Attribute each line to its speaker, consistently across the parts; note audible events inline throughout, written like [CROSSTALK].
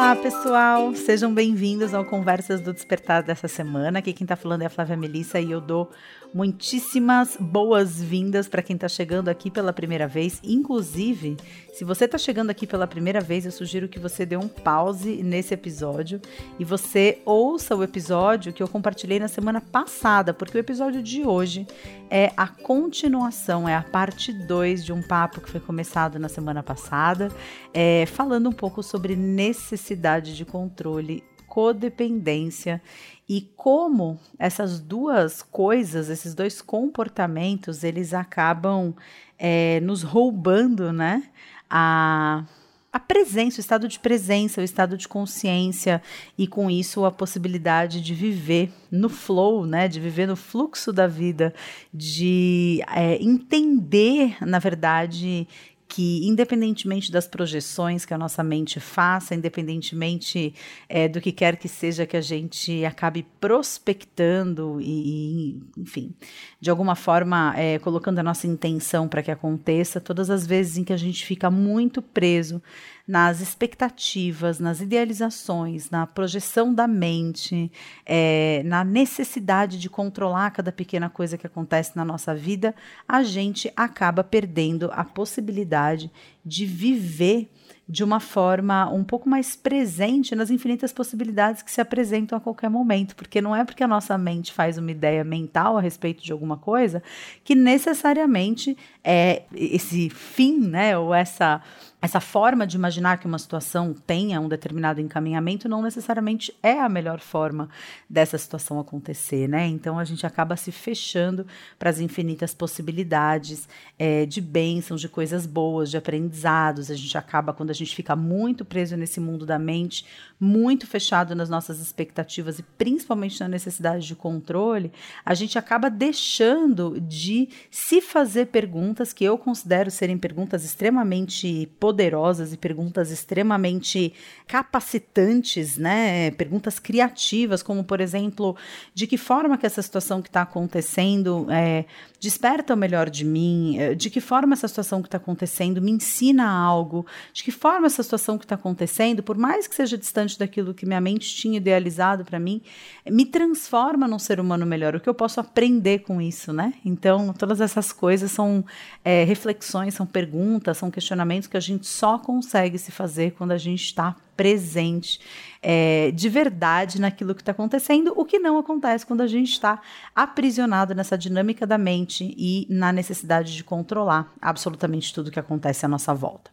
Speaker 1: Olá, pessoal! Sejam bem-vindos ao Conversas do Despertar dessa semana. Aqui quem tá falando é a Flávia Melissa e eu dou muitíssimas boas-vindas para quem está chegando aqui pela primeira vez. Inclusive, se você está chegando aqui pela primeira vez, eu sugiro que você dê um pause nesse episódio e você ouça o episódio que eu compartilhei na semana passada, porque o episódio de hoje é a continuação, é a parte 2 de um papo que foi começado na semana passada, é, falando um pouco sobre necessidade de controle codependência e como essas duas coisas, esses dois comportamentos, eles acabam é, nos roubando, né? A, a presença, o estado de presença, o estado de consciência e com isso a possibilidade de viver no flow, né, de viver no fluxo da vida, de é, entender, na verdade, que, independentemente das projeções que a nossa mente faça, independentemente é, do que quer que seja que a gente acabe prospectando e, e enfim, de alguma forma é, colocando a nossa intenção para que aconteça, todas as vezes em que a gente fica muito preso nas expectativas, nas idealizações, na projeção da mente, é, na necessidade de controlar cada pequena coisa que acontece na nossa vida, a gente acaba perdendo a possibilidade de viver de uma forma um pouco mais presente nas infinitas possibilidades que se apresentam a qualquer momento, porque não é porque a nossa mente faz uma ideia mental a respeito de alguma coisa que necessariamente é esse fim, né, ou essa essa forma de imaginar que uma situação tenha um determinado encaminhamento não necessariamente é a melhor forma dessa situação acontecer, né? Então a gente acaba se fechando para as infinitas possibilidades é, de bênçãos, de coisas boas, de aprendizados. A gente acaba, quando a gente fica muito preso nesse mundo da mente, muito fechado nas nossas expectativas e principalmente na necessidade de controle, a gente acaba deixando de se fazer perguntas que eu considero serem perguntas extremamente poderosas e perguntas extremamente capacitantes, né? Perguntas criativas, como por exemplo, de que forma que essa situação que está acontecendo é, desperta o melhor de mim? É, de que forma essa situação que está acontecendo me ensina algo? De que forma essa situação que está acontecendo, por mais que seja distante daquilo que minha mente tinha idealizado para mim, me transforma num ser humano melhor? O que eu posso aprender com isso, né? Então, todas essas coisas são é, reflexões, são perguntas, são questionamentos que a gente gente só consegue se fazer quando a gente está presente é, de verdade naquilo que está acontecendo, o que não acontece quando a gente está aprisionado nessa dinâmica da mente e na necessidade de controlar absolutamente tudo que acontece à nossa volta.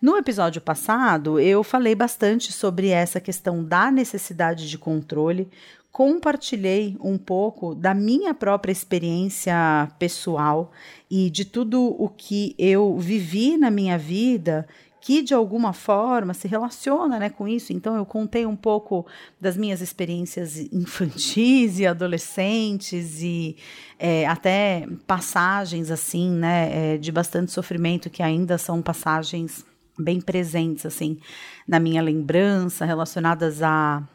Speaker 1: No episódio passado, eu falei bastante sobre essa questão da necessidade de controle, compartilhei um pouco da minha própria experiência pessoal e de tudo o que eu vivi na minha vida que de alguma forma se relaciona né, com isso. Então, eu contei um pouco das minhas experiências infantis e adolescentes e é, até passagens assim, né, é, de bastante sofrimento que ainda são passagens bem presentes assim na minha lembrança relacionadas a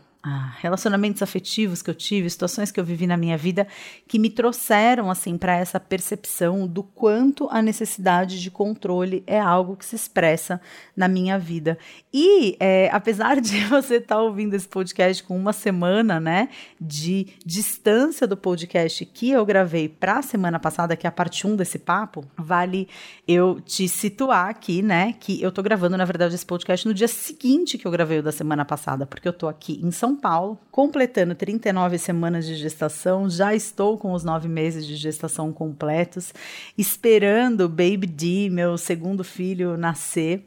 Speaker 1: relacionamentos afetivos que eu tive, situações que eu vivi na minha vida que me trouxeram assim para essa percepção do quanto a necessidade de controle é algo que se expressa na minha vida. E é, apesar de [LAUGHS] você estar tá ouvindo esse podcast com uma semana, né, de distância do podcast que eu gravei para a semana passada, que é a parte 1 desse papo, vale eu te situar aqui, né, que eu tô gravando na verdade esse podcast no dia seguinte que eu gravei o da semana passada, porque eu tô aqui em São são Paulo, completando 39 semanas de gestação, já estou com os nove meses de gestação completos, esperando o Baby D, meu segundo filho, nascer.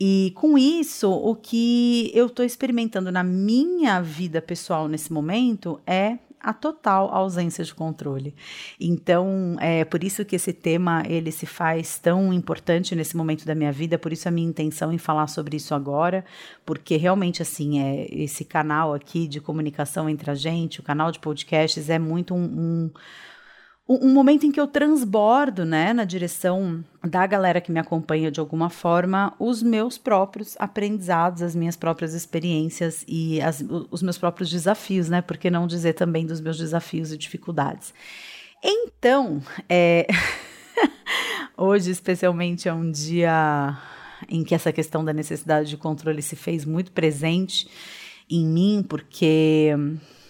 Speaker 1: E com isso, o que eu estou experimentando na minha vida pessoal nesse momento é a total ausência de controle. Então, é por isso que esse tema ele se faz tão importante nesse momento da minha vida, por isso a minha intenção em falar sobre isso agora, porque realmente assim, é esse canal aqui de comunicação entre a gente, o canal de podcasts é muito um, um um, momento em que eu transbordo, né, na direção da galera que me acompanha de alguma forma, os meus próprios aprendizados, as minhas próprias experiências e as, os meus próprios desafios, né, por que não dizer também dos meus desafios e dificuldades. Então, é... [LAUGHS] hoje especialmente é um dia em que essa questão da necessidade de controle se fez muito presente em mim, porque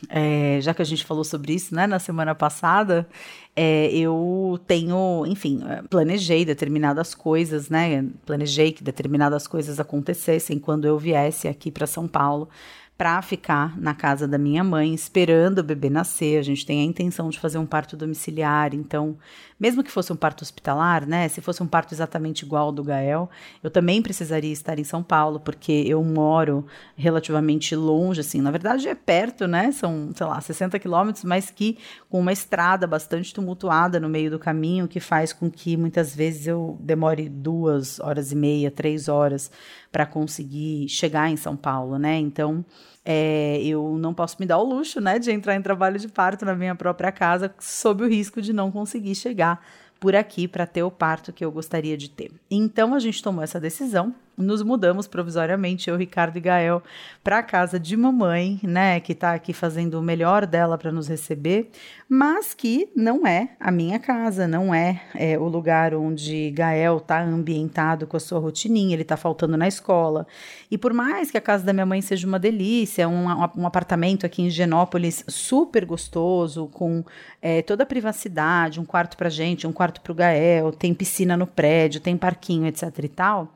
Speaker 1: é, já que a gente falou sobre isso né, na semana passada, é, eu tenho, enfim, planejei determinadas coisas, né? Planejei que determinadas coisas acontecessem quando eu viesse aqui para São Paulo para ficar na casa da minha mãe, esperando o bebê nascer. A gente tem a intenção de fazer um parto domiciliar, então, mesmo que fosse um parto hospitalar, né? Se fosse um parto exatamente igual ao do Gael, eu também precisaria estar em São Paulo, porque eu moro relativamente longe, assim. Na verdade, é perto, né? São, sei lá, 60 quilômetros, mas que com uma estrada bastante tumultuada no meio do caminho, que faz com que muitas vezes eu demore duas horas e meia, três horas para conseguir chegar em São Paulo, né? Então, é, eu não posso me dar o luxo, né, de entrar em trabalho de parto na minha própria casa, sob o risco de não conseguir chegar por aqui para ter o parto que eu gostaria de ter. Então, a gente tomou essa decisão nos mudamos provisoriamente, eu, Ricardo e Gael, para a casa de mamãe, né, que está aqui fazendo o melhor dela para nos receber, mas que não é a minha casa, não é, é o lugar onde Gael está ambientado com a sua rotininha, ele está faltando na escola. E por mais que a casa da minha mãe seja uma delícia, um, um apartamento aqui em Genópolis super gostoso, com é, toda a privacidade, um quarto para gente, um quarto para o Gael, tem piscina no prédio, tem parquinho, etc e tal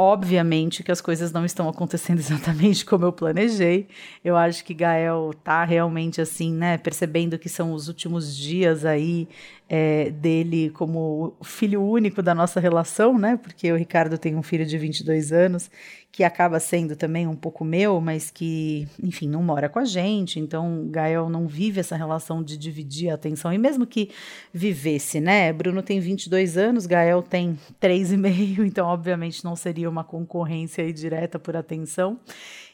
Speaker 1: Obviamente que as coisas não estão acontecendo [LAUGHS] exatamente como eu planejei. Eu acho que Gael tá realmente assim, né, percebendo que são os últimos dias aí é, dele como filho único da nossa relação, né? Porque o Ricardo tem um filho de 22 anos que acaba sendo também um pouco meu, mas que, enfim, não mora com a gente. Então, Gael não vive essa relação de dividir a atenção. E mesmo que vivesse, né? Bruno tem 22 anos, Gael tem 3,5, [LAUGHS] então, obviamente, não seria uma concorrência direta por atenção.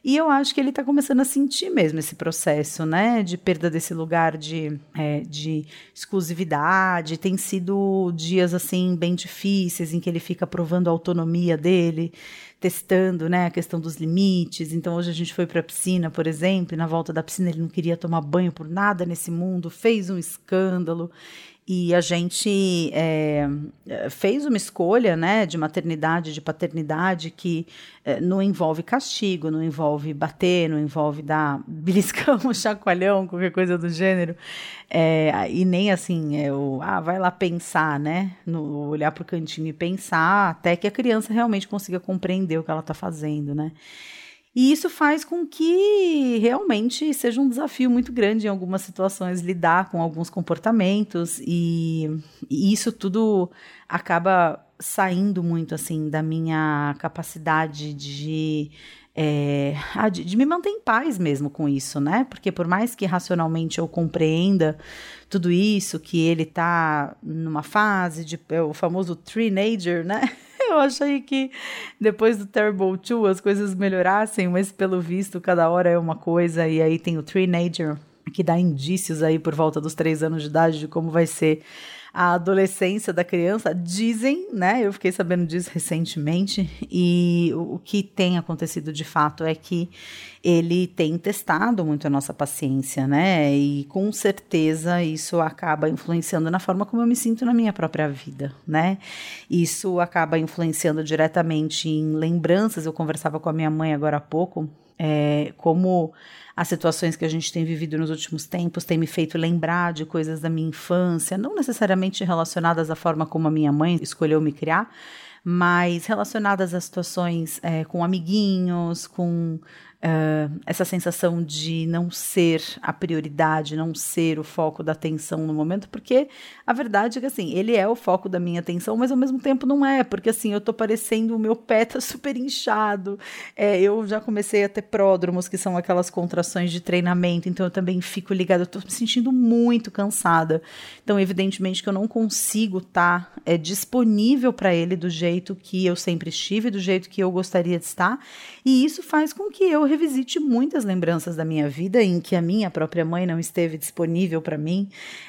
Speaker 1: E eu acho que ele está começando a sentir mesmo esse processo, né, de perda desse lugar de, é, de exclusividade. Tem sido dias, assim, bem difíceis, em que ele fica provando a autonomia dele, testando, né, a questão dos limites. Então, hoje a gente foi para a piscina, por exemplo, e na volta da piscina ele não queria tomar banho por nada nesse mundo, fez um escândalo. E a gente é, fez uma escolha né, de maternidade, de paternidade, que é, não envolve castigo, não envolve bater, não envolve dar [LAUGHS] beliscão, chacoalhão, qualquer coisa do gênero. É, e nem assim, é o, ah, vai lá pensar, né? No, olhar para o cantinho e pensar, até que a criança realmente consiga compreender o que ela está fazendo, né? E isso faz com que realmente seja um desafio muito grande em algumas situações lidar com alguns comportamentos. E, e isso tudo acaba saindo muito assim da minha capacidade de é, de, de, me manter em paz mesmo com isso, né? Porque por mais que racionalmente eu compreenda tudo isso, que ele tá numa fase de é o famoso teenager, né? [LAUGHS] Eu achei que depois do Terrible 2 as coisas melhorassem, mas pelo visto cada hora é uma coisa, e aí tem o Teenager, que dá indícios aí por volta dos três anos de idade de como vai ser a adolescência da criança. Dizem, né? Eu fiquei sabendo disso recentemente, e o, que tem acontecido de fato é que ele tem testado muito a nossa paciência, né? E com certeza isso acaba influenciando na forma como eu me sinto na minha própria vida, né? Isso acaba influenciando diretamente em lembranças. Eu conversava com a minha mãe agora há pouco, é, como as situações que a gente tem vivido nos últimos tempos têm me feito lembrar de coisas da minha infância, não necessariamente relacionadas à forma como a minha mãe escolheu me criar, mas relacionadas a situações é, com amiguinhos, com uh, essa sensação de não ser a prioridade, não ser o foco da atenção no momento, porque a verdade é que assim, ele é o foco da minha atenção, mas ao mesmo tempo não é, porque assim, eu tô parecendo, o meu pé tá [LAUGHS] super inchado, é, eu já comecei a ter pródromos, que são aquelas contrações de treinamento, então eu também fico ligada, eu tô me sentindo muito cansada, então evidentemente que eu não consigo estar tá, é, disponível para ele do jeito que eu sempre estive, do jeito que eu gostaria de estar, e isso faz com que eu revisite muitas lembranças da minha vida em que a minha própria mãe não esteve disponível para mim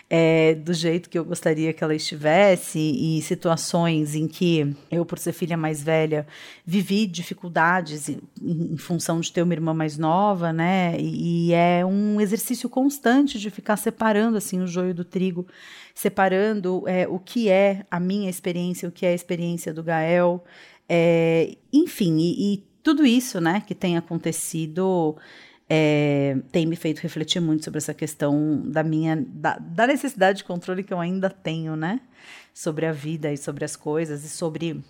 Speaker 1: é, do jeito que eu gostaria que ela estivesse, e situações em que eu, por ser filha mais velha, vivi dificuldades em, em função de ter uma irmã mais nova, né? E, é um exercício constante de ficar separando assim o joio do trigo, separando é, o que é a minha experiência, o que é a experiência do Gael. É, enfim, e, e, tudo isso né, que tem acontecido é, tem me feito refletir muito sobre essa questão da minha da, da, necessidade de controle que eu ainda tenho, né? Sobre a vida e sobre as coisas e sobre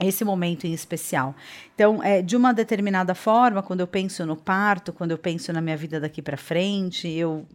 Speaker 1: esse momento em especial. Então, é, de uma determinada forma, quando eu penso no parto, quando eu penso na minha vida daqui para frente, eu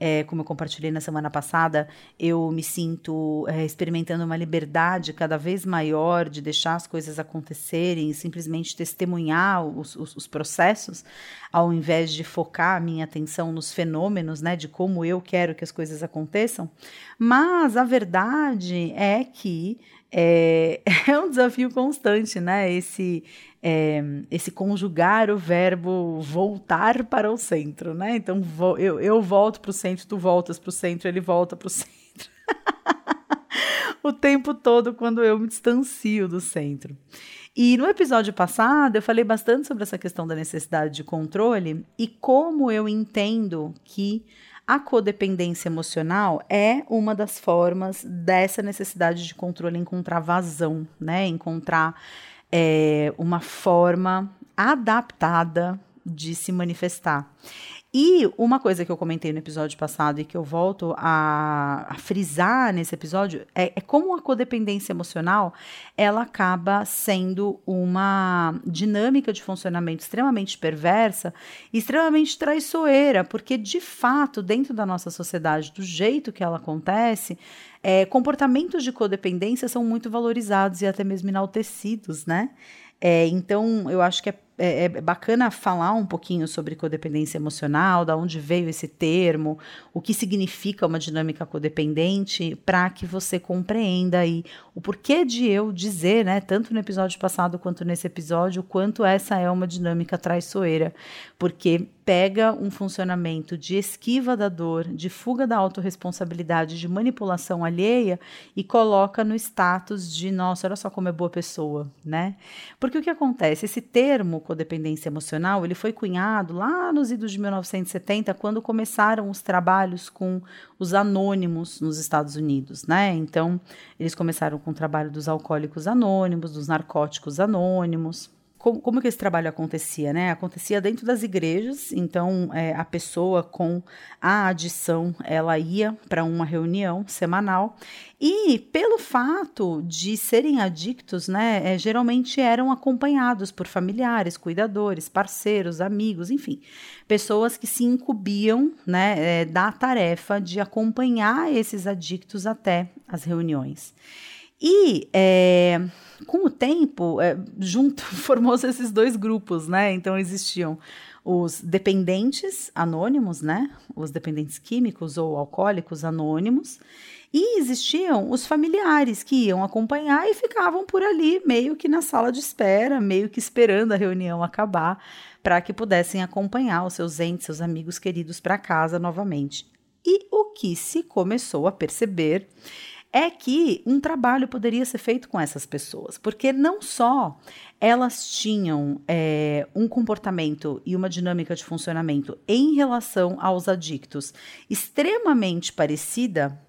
Speaker 1: é, como eu compartilhei na semana passada, eu me sinto é, experimentando uma liberdade cada vez maior de deixar as coisas acontecerem e simplesmente testemunhar os, os, os processos, ao invés de focar a minha atenção nos fenômenos, né, de como eu quero que as coisas aconteçam. Mas a verdade é que é, [LAUGHS] é um desafio constante, né? Esse, é, esse conjugar o verbo voltar para o centro, né? Então eu, eu volto para o centro, tu voltas para o centro, ele volta para o centro. [LAUGHS] o tempo todo quando eu me distancio do centro. E no episódio passado eu falei bastante sobre essa questão da necessidade de controle e como eu entendo que a codependência emocional é uma das formas dessa necessidade de controle encontrar vazão, né? Encontrar é, uma forma adaptada de se manifestar. E uma coisa que eu comentei no episódio passado e que eu volto a, a frisar nesse episódio é, é, como a codependência emocional ela acaba sendo uma dinâmica de funcionamento extremamente perversa extremamente traiçoeira, porque de fato, dentro da nossa sociedade, do jeito que ela acontece, é, comportamentos de codependência são muito valorizados e até mesmo enaltecidos, né? É, então, eu acho que é é, é, bacana falar um pouquinho sobre codependência emocional, da onde veio esse termo, o que significa uma dinâmica codependente, para que você compreenda aí o porquê de eu dizer, né, tanto no episódio passado quanto nesse episódio, quanto essa é uma dinâmica traiçoeira, porque pega um funcionamento de esquiva da dor, de fuga da autorresponsabilidade, de manipulação alheia e coloca no status de, nossa, olha só como é boa pessoa, né? Porque o que acontece? Esse termo codependência emocional, ele foi cunhado lá nos idos de 1970, quando começaram os trabalhos com os anônimos nos Estados Unidos, né? Então, eles começaram com o trabalho dos alcoólicos anônimos, dos narcóticos anônimos, como, como que esse trabalho acontecia, né? Acontecia dentro das igrejas, então é, a pessoa com a adição, ela ia para uma reunião semanal e pelo fato de serem adictos, né, é, geralmente eram acompanhados por familiares, cuidadores, parceiros, amigos, enfim, pessoas que se incumbiam, né, é, da tarefa de acompanhar esses adictos até as reuniões. E é, com o tempo, é, junto [LAUGHS] formou-se esses dois grupos, né? Então existiam os dependentes anônimos, né? Os dependentes químicos ou alcoólicos anônimos. E existiam os familiares que iam acompanhar e ficavam por ali, meio que na sala de espera, meio que esperando a reunião acabar, para que pudessem acompanhar os seus entes, seus amigos queridos para casa novamente. E o que se começou a perceber é que um trabalho poderia ser feito com essas pessoas, porque não só elas tinham é, um comportamento e uma dinâmica de funcionamento em relação aos adictos extremamente parecida,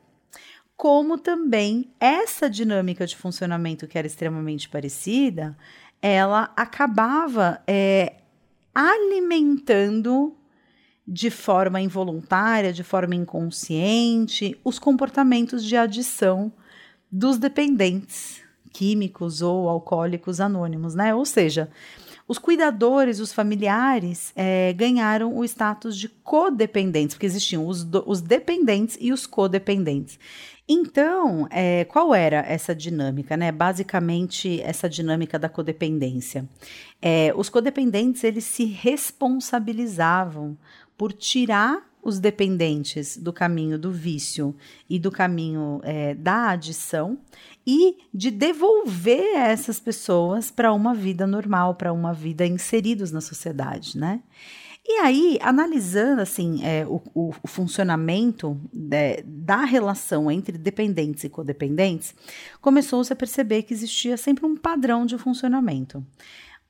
Speaker 1: como também essa dinâmica de funcionamento que era extremamente parecida, ela acabava é, alimentando de forma involuntária, de forma inconsciente, os comportamentos de adição dos dependentes químicos ou alcoólicos anônimos, né? Ou seja, os cuidadores, os familiares é, ganharam o status de codependentes, porque existiam os, do, os dependentes e os codependentes. Então, é, qual era essa dinâmica, né? Basicamente, essa dinâmica da codependência. É, os codependentes, eles se responsabilizavam por tirar os dependentes do caminho do vício e do caminho é, da adição e de devolver essas pessoas para uma vida normal, para uma vida inseridos na sociedade, né? E aí, analisando assim é, o, o, o, funcionamento de, da relação entre dependentes e codependentes, começou-se a perceber que existia sempre um padrão de funcionamento.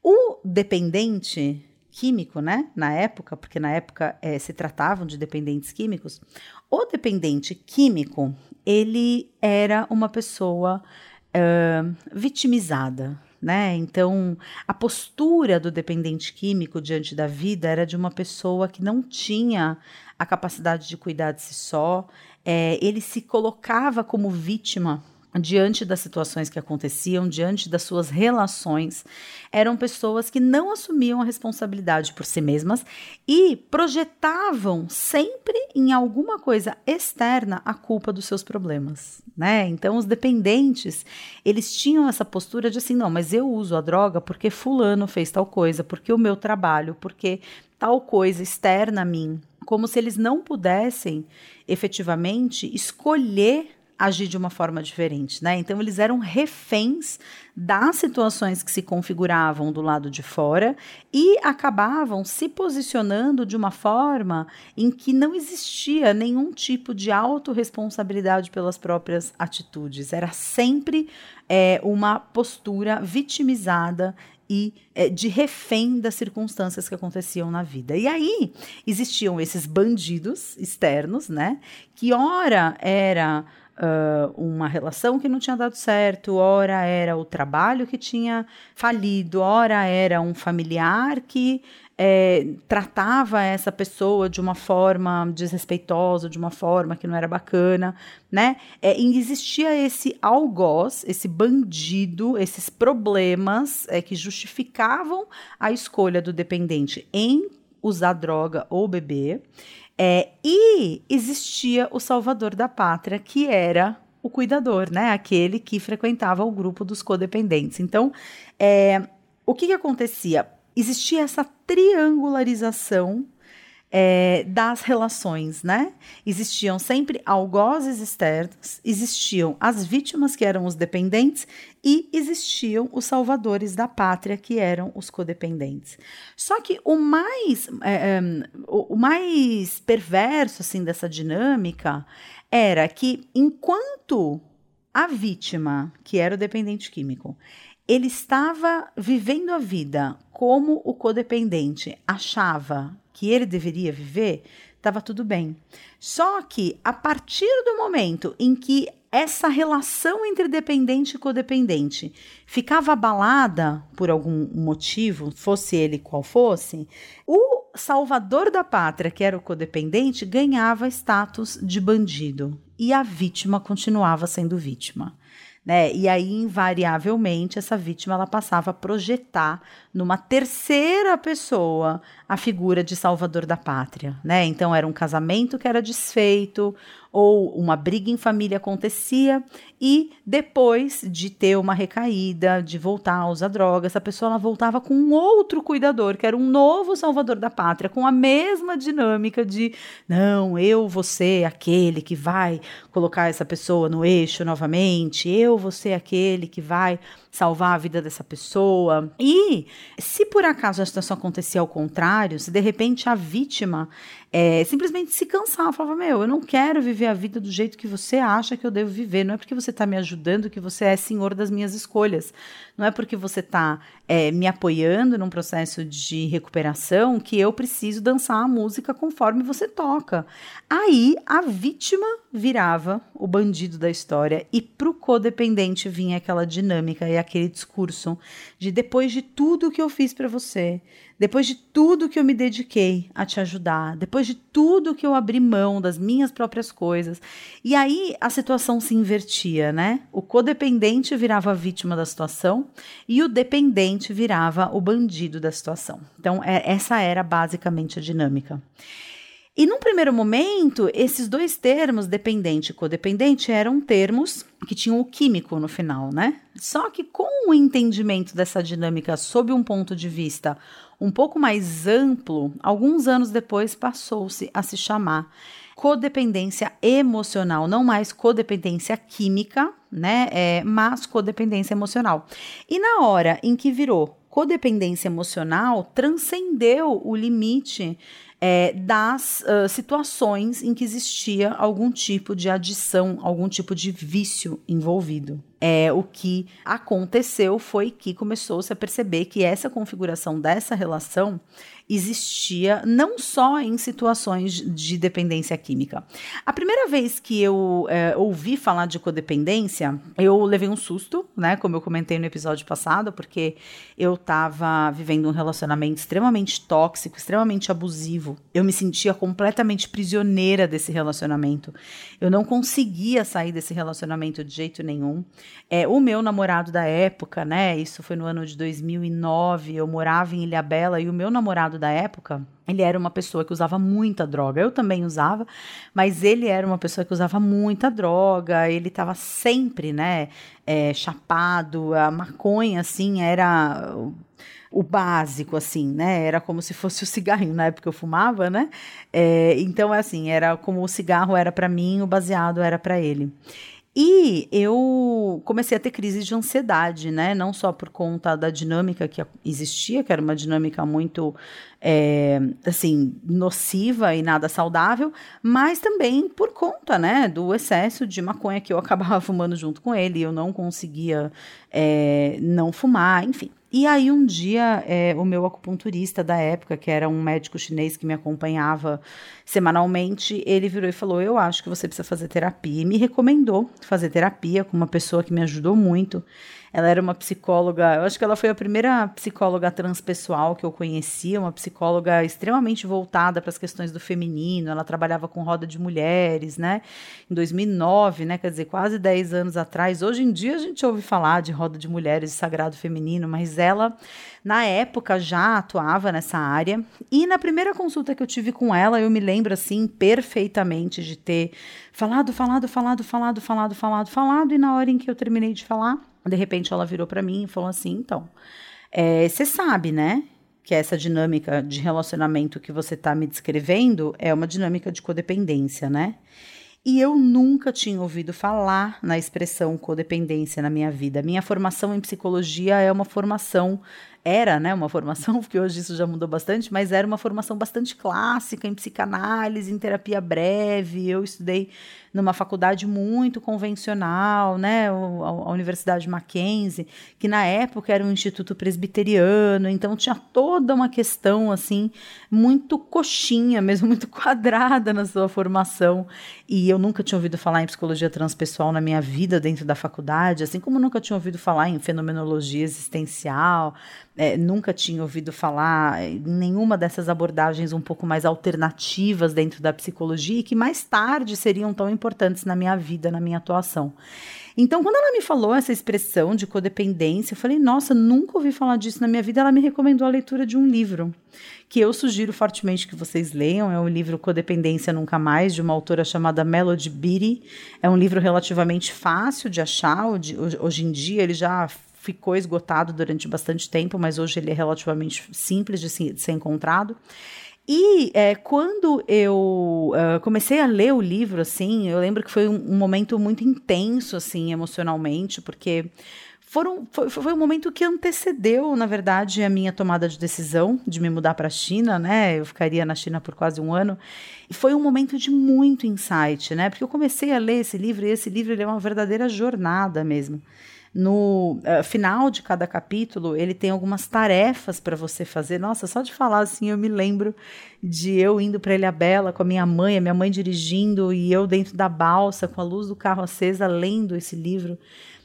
Speaker 1: O dependente químico, né? Na época, porque na época é, se tratavam de dependentes químicos, o dependente químico ele era uma pessoa uh, vitimizada, né? Então, a postura do dependente químico diante da vida era de uma pessoa que não tinha a capacidade de cuidar de si só, é, ele se colocava como vítima diante das situações que aconteciam, diante das suas relações, eram pessoas que não assumiam a responsabilidade por si mesmas e projetavam sempre em alguma coisa externa a culpa dos seus problemas, né? Então os dependentes, eles tinham essa postura de assim, não, mas eu uso a droga porque fulano fez tal coisa, porque o meu trabalho, porque tal coisa externa a mim, como se eles não pudessem efetivamente escolher agir de uma forma diferente, né? Então eles eram reféns das situações que se configuravam do lado de fora e acabavam se posicionando de uma forma em que não existia nenhum tipo de autorresponsabilidade pelas próprias atitudes. Era sempre é, uma postura vitimizada e é, de refém das circunstâncias que aconteciam na vida. E aí existiam esses bandidos externos, né? Que ora era uh, uma relação que não tinha dado certo, ora era o trabalho que tinha falido, ora era um familiar que é, tratava essa pessoa de uma forma desrespeitosa, de uma forma que não era bacana, né? É, existia esse algoz, esse bandido, esses problemas é, que justificavam a escolha do dependente em usar droga ou beber. É, e existia o salvador da pátria, que era o cuidador, né? Aquele que frequentava o grupo dos codependentes. Então, é, o que, que acontecia? Existia essa triangularização é, das relações, né? Existiam sempre algozes externos, existiam as vítimas, que eram os dependentes, e existiam os salvadores da pátria, que eram os codependentes. Só que o mais, é, é, o, mais perverso assim, dessa dinâmica era que, enquanto a vítima, que era o dependente químico, ele estava vivendo a vida como o codependente achava que ele deveria viver, estava tudo bem. Só que a partir do momento em que essa relação entre dependente e codependente ficava abalada por algum motivo, fosse ele qual fosse, o salvador da pátria, que era o codependente, ganhava status de bandido e a vítima continuava sendo vítima né? E aí, invariavelmente, essa vítima ela passava a projetar numa terceira pessoa a figura de salvador da pátria, né? Então era um casamento que era desfeito, ou uma briga em família acontecia e depois de ter uma recaída, de voltar a usar droga, essa pessoa ela voltava com um outro cuidador, que era um novo salvador da pátria, com a mesma dinâmica de não, eu ser aquele que vai colocar essa pessoa no eixo novamente, eu ser aquele que vai salvar a vida dessa pessoa. E se por acaso a situação acontecer ao contrário, se de repente a vítima é, simplesmente se cansar, falava: Meu, eu não quero viver a vida do jeito que você acha que eu devo viver. Não é porque você está me ajudando que você é senhor das minhas escolhas. Não é porque você está é, me apoiando num processo de recuperação que eu preciso dançar a música conforme você toca. Aí a vítima virava o bandido da história e pro codependente vinha aquela dinâmica e aquele discurso de depois de tudo que eu fiz para você, depois de tudo que eu me dediquei a te ajudar, depois de tudo que eu abri mão das minhas próprias coisas. E aí a situação se invertia, né? O codependente virava a vítima da situação e o dependente virava o bandido da situação. Então, é, essa era basicamente a dinâmica. E num primeiro momento, esses dois termos, dependente e codependente, eram termos que tinham o químico no final, né? Só que com o entendimento dessa dinâmica sob um ponto de vista um pouco mais amplo, alguns anos depois passou-se a se chamar codependência emocional, não mais codependência química, né? É, mas codependência emocional. E na hora em que virou codependência emocional, transcendeu o limite é, das uh, situações em que existia algum tipo de adição, algum tipo de vício envolvido. É, o que aconteceu foi que começou-se a perceber que essa configuração dessa relação existia não só em situações de dependência química. A primeira vez que eu é, ouvi falar de codependência, eu levei um susto, né? Como eu comentei no episódio passado, porque eu estava vivendo um relacionamento extremamente tóxico, extremamente abusivo. Eu me sentia completamente prisioneira desse relacionamento. Eu não conseguia sair desse relacionamento de jeito nenhum. É, o meu namorado da época, né? Isso foi no ano de 2009. Eu morava em Ilhabela e o meu namorado da época, ele era uma pessoa que usava muita droga. Eu também usava, mas ele era uma pessoa que usava muita droga. Ele estava sempre, né, é, chapado. A maconha, assim, era o básico, assim, né? Era como se fosse o cigarrinho na época eu fumava, né? É, então, assim, era como o cigarro era para mim, o baseado era para ele. E eu comecei a ter crise de ansiedade, né? Não só por conta da dinâmica que existia, que era uma dinâmica muito, é, assim, nociva e nada saudável, mas também por conta, né, do excesso de maconha que eu [LAUGHS] acabava fumando junto com ele. Eu não conseguia é, não fumar, enfim. E aí um dia é, o meu acupunturista da época, que era um médico chinês que me acompanhava semanalmente, ele virou e falou: "Eu acho que você precisa fazer terapia". E me recomendou fazer terapia com uma pessoa que me ajudou muito. Ela era uma psicóloga, eu acho que ela foi a primeira psicóloga transpessoal que eu conhecia, uma psicóloga extremamente voltada para as questões do feminino. Ela trabalhava com roda de mulheres, né? Em 2009, né? Quer dizer, quase 10 anos atrás. Hoje em dia a gente ouve falar de roda de mulheres e sagrado feminino, mas ela, na época, já atuava nessa área. E na primeira consulta que eu tive com ela, eu me lembro assim perfeitamente de ter falado, falado, falado, falado, falado, falado, falado, e na hora em que eu terminei de falar, de repente ela virou para mim e falou assim: então, você é, sabe, né? Que essa dinâmica de relacionamento que você está me descrevendo é uma dinâmica de codependência, né? E eu nunca tinha ouvido falar na expressão codependência na minha vida. Minha formação em psicologia é uma formação era, né, uma formação, [LAUGHS] porque hoje isso já mudou bastante, mas era uma formação bastante clássica em psicanálise, em terapia breve. Eu estudei numa faculdade muito convencional, né, a Universidade Mackenzie, que na época era um instituto presbiteriano, então tinha toda uma questão assim muito coxinha, mesmo [LAUGHS] muito quadrada na sua formação. E eu nunca tinha ouvido falar em psicologia transpessoal na minha vida dentro da faculdade, assim como nunca tinha ouvido falar em fenomenologia existencial, é, nunca tinha ouvido falar nenhuma dessas abordagens um pouco mais alternativas dentro da psicologia e que mais tarde seriam tão importantes na minha vida, na minha atuação. Então, quando ela me falou essa expressão de codependência, eu falei, nossa, nunca ouvi falar disso na minha vida. Ela me recomendou a leitura de um livro que eu sugiro fortemente que vocês leiam. É o livro Codependência Nunca Mais, de uma autora chamada Melody Beattie. É um livro relativamente fácil de achar. Hoje em dia, ele já ficou esgotado durante bastante tempo, mas hoje ele é relativamente simples de, se, de ser encontrado. E é, quando eu uh, comecei a ler o livro, assim, eu lembro que foi um, um momento muito intenso, assim, emocionalmente, porque foram, foi, foi um momento que antecedeu, na verdade, a minha tomada de decisão de me mudar para a China, né? Eu ficaria na China por quase um ano. E foi um momento de muito insight, né? Porque eu comecei a ler esse livro e esse livro é uma verdadeira jornada mesmo. No uh, final de cada capítulo, ele tem algumas tarefas para você fazer. Nossa, só de falar assim, eu me lembro de eu indo para Ilha Bela com a minha mãe, a minha mãe dirigindo e eu dentro da balsa com a luz do carro acesa lendo esse livro.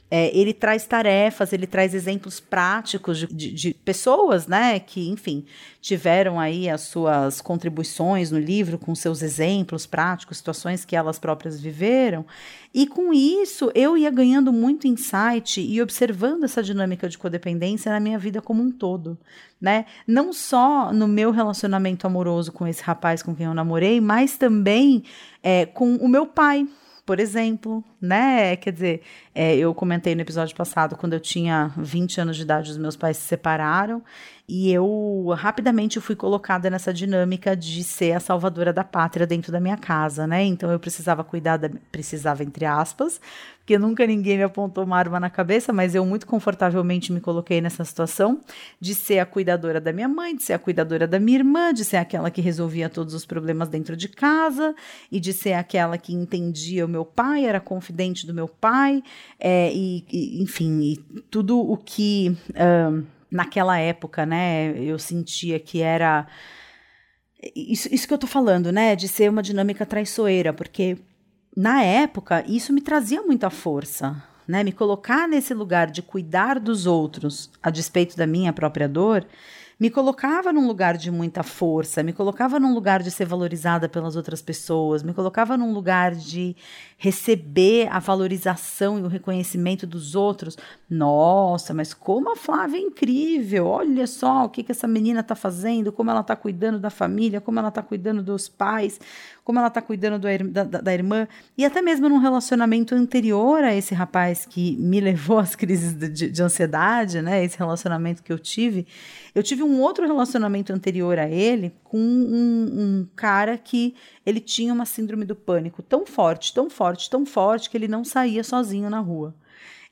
Speaker 1: É, ele traz tarefas, ele traz exemplos práticos de, de, de, pessoas, né, que, enfim, tiveram aí as suas contribuições no livro com seus exemplos práticos, situações que elas próprias viveram. E com isso, eu ia ganhando muito insight e observando essa dinâmica de codependência na minha vida como um todo, né? Não só no meu relacionamento amoroso com esse rapaz com quem eu namorei, mas também é, com o meu pai por exemplo, né? Quer dizer, é, eu comentei no episódio passado, quando eu tinha 20 anos de idade, os meus pais se separaram e eu rapidamente fui colocada nessa dinâmica de ser a salvadora da pátria dentro da minha casa, né? Então eu precisava cuidar da. Precisava, entre aspas, porque nunca ninguém me apontou uma arma na cabeça, mas eu muito confortavelmente me coloquei nessa situação de ser a cuidadora da minha mãe, de ser a cuidadora da minha irmã, de ser aquela que resolvia todos os problemas dentro de casa e de ser aquela que entendia o meu pai, era confidente do meu pai, é, e, e, enfim, e tudo o que. Um, naquela época, né, eu sentia que era isso, isso que eu tô falando, né, de ser uma dinâmica traiçoeira, porque na época isso me trazia muita força, né, me colocar nesse lugar de cuidar dos outros a despeito da minha própria dor me colocava num lugar de muita força, me colocava num lugar de ser valorizada pelas outras pessoas, me colocava num lugar de receber a valorização e o reconhecimento dos outros. Nossa, mas como a Flávia é incrível! Olha só o que, que essa menina está fazendo, como ela está cuidando da família, como ela está cuidando dos pais, como ela está cuidando do, da, da, irmã. E até mesmo num relacionamento anterior a esse rapaz que me [LAUGHS] levou às crises de, de ansiedade, né? Esse relacionamento que eu tive. Eu tive um outro relacionamento anterior a ele com um, um cara que ele tinha uma síndrome do pânico tão forte, tão forte, tão forte que ele não saía sozinho na rua.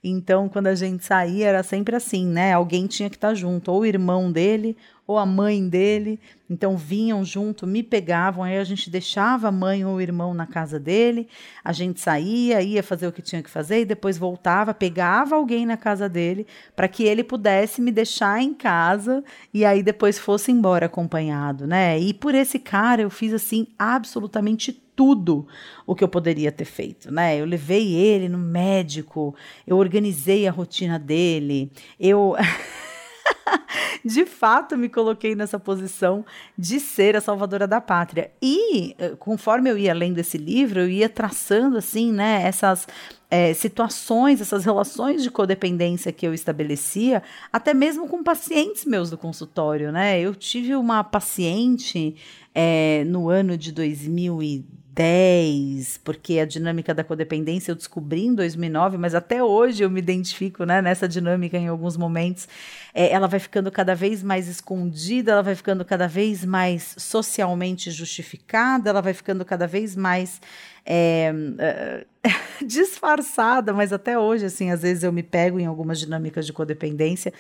Speaker 1: Então, quando a gente saía, era sempre assim, né? Alguém tinha que estar tá junto, ou o irmão dele, ou a mãe dele. Então vinham junto, me pegavam, aí a gente deixava a mãe ou o irmão na casa dele, a gente saía, ia fazer o que tinha que fazer e depois voltava, pegava alguém na casa dele para que ele pudesse me deixar em casa e aí depois fosse embora acompanhado, né? E por esse cara eu fiz assim absolutamente tudo o que eu poderia ter feito, né? Eu levei ele no médico, eu organizei a rotina dele, eu [LAUGHS] de fato me coloquei nessa posição de ser a salvadora da pátria. E eh, conforme eu ia lendo esse livro, eu ia traçando assim, né, essas é, situações, essas relações de codependência que eu estabelecia, até mesmo com pacientes meus do consultório, né? Eu tive uma paciente é, no ano de 2010 10, porque a dinâmica da codependência eu descobri em 2009, mas até hoje eu me identifico né, nessa dinâmica em alguns momentos. É, ela vai ficando cada vez mais escondida, ela vai ficando cada vez mais socialmente justificada, ela vai ficando cada vez mais é, [LAUGHS] disfarçada, mas até hoje, assim, às vezes eu me pego em algumas dinâmicas de codependência.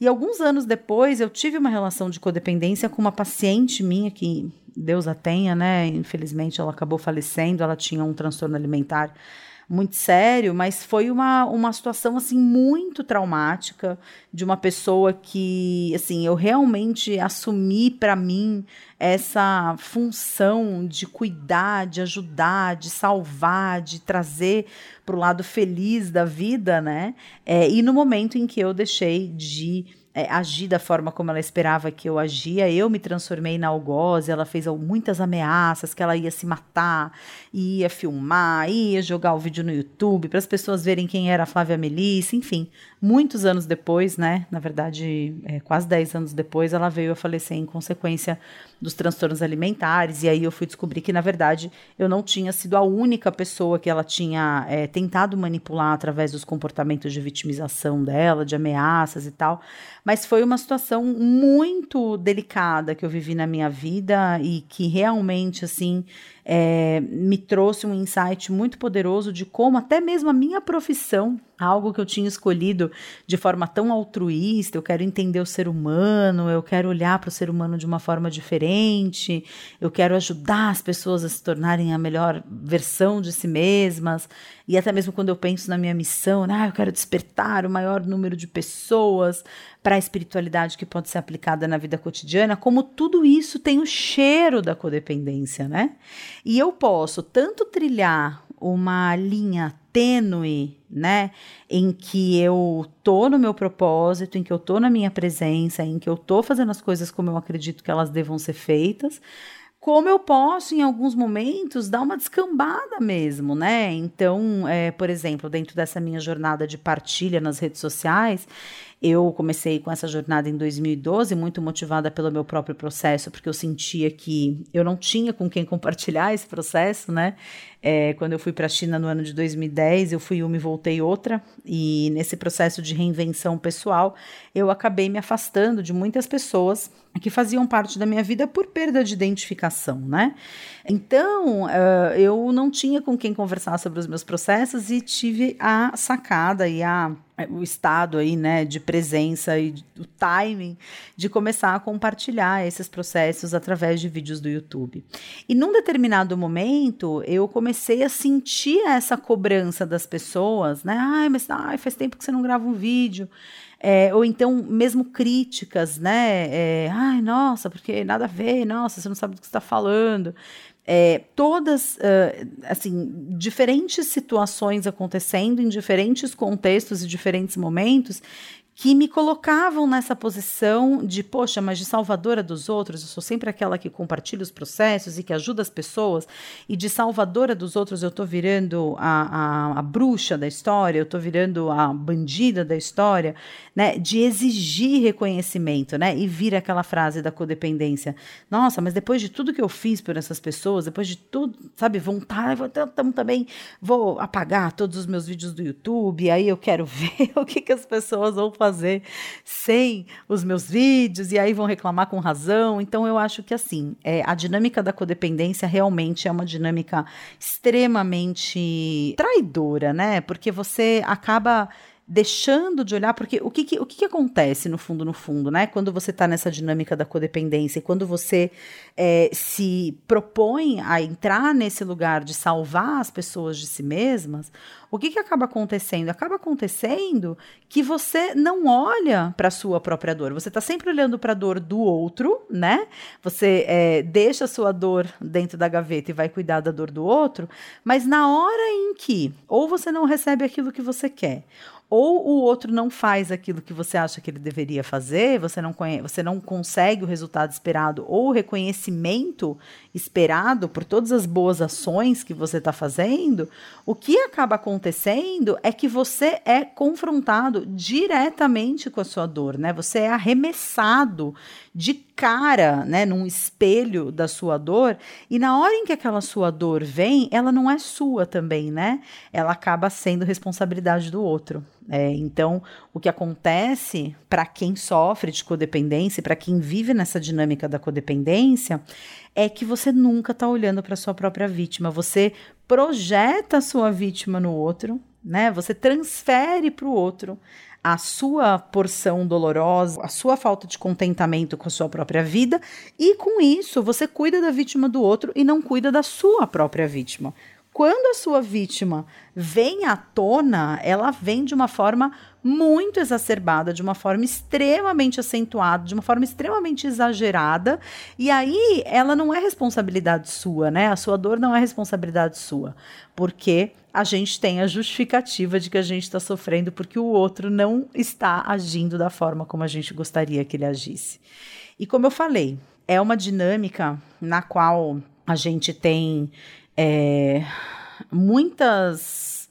Speaker 1: E alguns anos depois, eu tive uma relação de codependência com uma paciente minha que Deus a tenha, né? Infelizmente ela acabou falecendo, ela tinha um transtorno alimentar muito sério, mas foi uma, uma situação assim muito traumática de uma pessoa que assim eu realmente assumi para mim essa função de cuidar, de ajudar, de salvar, de trazer para o lado feliz da vida, né? É, e no momento em que eu deixei de é, agir da forma como ela esperava que eu agia. Eu me transformei na algoz, ela fez muitas ameaças que ela ia se matar, ia filmar, ia jogar o vídeo no YouTube para as pessoas verem quem era a Flávia Melissa, enfim. Muitos anos depois, né, na verdade, é, quase 10 anos depois, ela veio a falecer em consequência dos transtornos alimentares, e aí eu fui descobrir que, na verdade, eu não tinha sido a única pessoa que ela tinha é, tentado manipular através dos comportamentos de vitimização dela, de ameaças e tal, mas foi uma situação muito delicada que eu vivi na minha vida e que realmente, assim, é, me trouxe um insight muito poderoso de como até mesmo a minha profissão, algo que eu tinha escolhido de forma tão altruísta, eu quero entender o ser humano, eu quero olhar para o ser humano de uma forma diferente, eu quero ajudar as pessoas a se tornarem a melhor versão de si mesmas, e até mesmo quando eu penso na minha missão, né, ah, eu quero despertar o maior número de pessoas para a espiritualidade que pode ser aplicada na vida cotidiana, como tudo isso tem o cheiro da codependência, né? E eu posso tanto trilhar uma linha tênue, né? Em que eu tô no meu propósito, em que eu tô na minha presença, em que eu tô fazendo as coisas como eu acredito que elas devam ser feitas, como eu posso, em alguns momentos, dar uma descambada mesmo, né? Então, é, por exemplo, dentro dessa minha jornada de partilha nas redes sociais, eu comecei com essa jornada em 2012, muito motivada pelo meu próprio processo, porque eu sentia que eu não tinha com quem compartilhar esse processo, né? É, quando eu fui para a China no ano de 2010, eu fui uma e voltei outra, e nesse processo de reinvenção pessoal, eu acabei me afastando de muitas pessoas que faziam parte da minha vida por perda de identificação, né? Então, uh, eu não tinha com quem conversar sobre os meus processos e tive a sacada e a o estado aí, né, de presença e o timing de começar a compartilhar esses processos através de vídeos do YouTube. E num determinado momento, eu comecei a sentir essa cobrança das pessoas, né? Ai, mas ai, faz tempo que você não grava um vídeo. É, ou então mesmo críticas, né? É, Ai, nossa, porque nada a ver, nossa, você não sabe do que está falando é, todas, uh, assim, diferentes situações acontecendo em diferentes contextos e diferentes momentos que me colocavam nessa posição de, poxa, mas de salvadora dos outros, eu sou sempre aquela que compartilha os processos e que ajuda as pessoas, e de salvadora dos outros eu tô virando a, a, a bruxa da história, eu tô virando a bandida da história, né? De exigir reconhecimento, né? E vir aquela frase da codependência. Nossa, mas depois de tudo que eu fiz por essas pessoas, depois de tudo, sabe, vontade, vou, também vou apagar todos os meus vídeos do YouTube, aí eu quero [LAUGHS] ver o que, que as pessoas vão fazer sem os meus vídeos, e aí vão reclamar com razão. Então, eu acho que assim, é, a dinâmica da codependência realmente é uma dinâmica extremamente traidora, né? Porque você acaba deixando de olhar, porque o que, que o que, que, acontece no fundo, no fundo, né? Quando você está nessa dinâmica da codependência, quando você é, se propõe a entrar nesse lugar de salvar as pessoas de si mesmas, o que, que acaba acontecendo? Acaba acontecendo que você não olha para a sua própria dor. Você está sempre olhando para a dor do outro, né? Você é, deixa a sua dor dentro da gaveta e vai cuidar da dor do outro, mas na hora em que ou você não recebe aquilo que você quer, ou o outro não faz aquilo que você acha que ele deveria fazer, você não, conhece, você não consegue o resultado esperado ou o reconhecimento esperado por todas as boas ações que você está fazendo, o que acaba acontecendo é que você é confrontado diretamente com a sua dor, né? Você é arremessado de cara, né, num espelho da sua dor, e na hora em que aquela sua dor vem, ela não é sua também, né? Ela acaba sendo responsabilidade do outro. É, então, o que acontece para quem sofre de codependência, para quem vive nessa dinâmica da codependência, é que você nunca está olhando para sua própria vítima. Você projeta a sua vítima no outro, né? Você transfere para o outro a sua porção dolorosa, a sua falta de contentamento com a sua própria vida, e com isso você cuida da vítima do outro e não cuida da sua própria vítima. Quando a sua vítima vem à tona, ela vem de uma forma muito exacerbada, de uma forma extremamente acentuada, de uma forma extremamente exagerada, e aí ela não é responsabilidade sua, né? A sua dor não é responsabilidade sua, porque a gente tem a justificativa de que a gente está sofrendo porque o outro não está agindo da forma como a gente gostaria que ele agisse. E como eu falei, é uma dinâmica na qual a gente tem é, muitas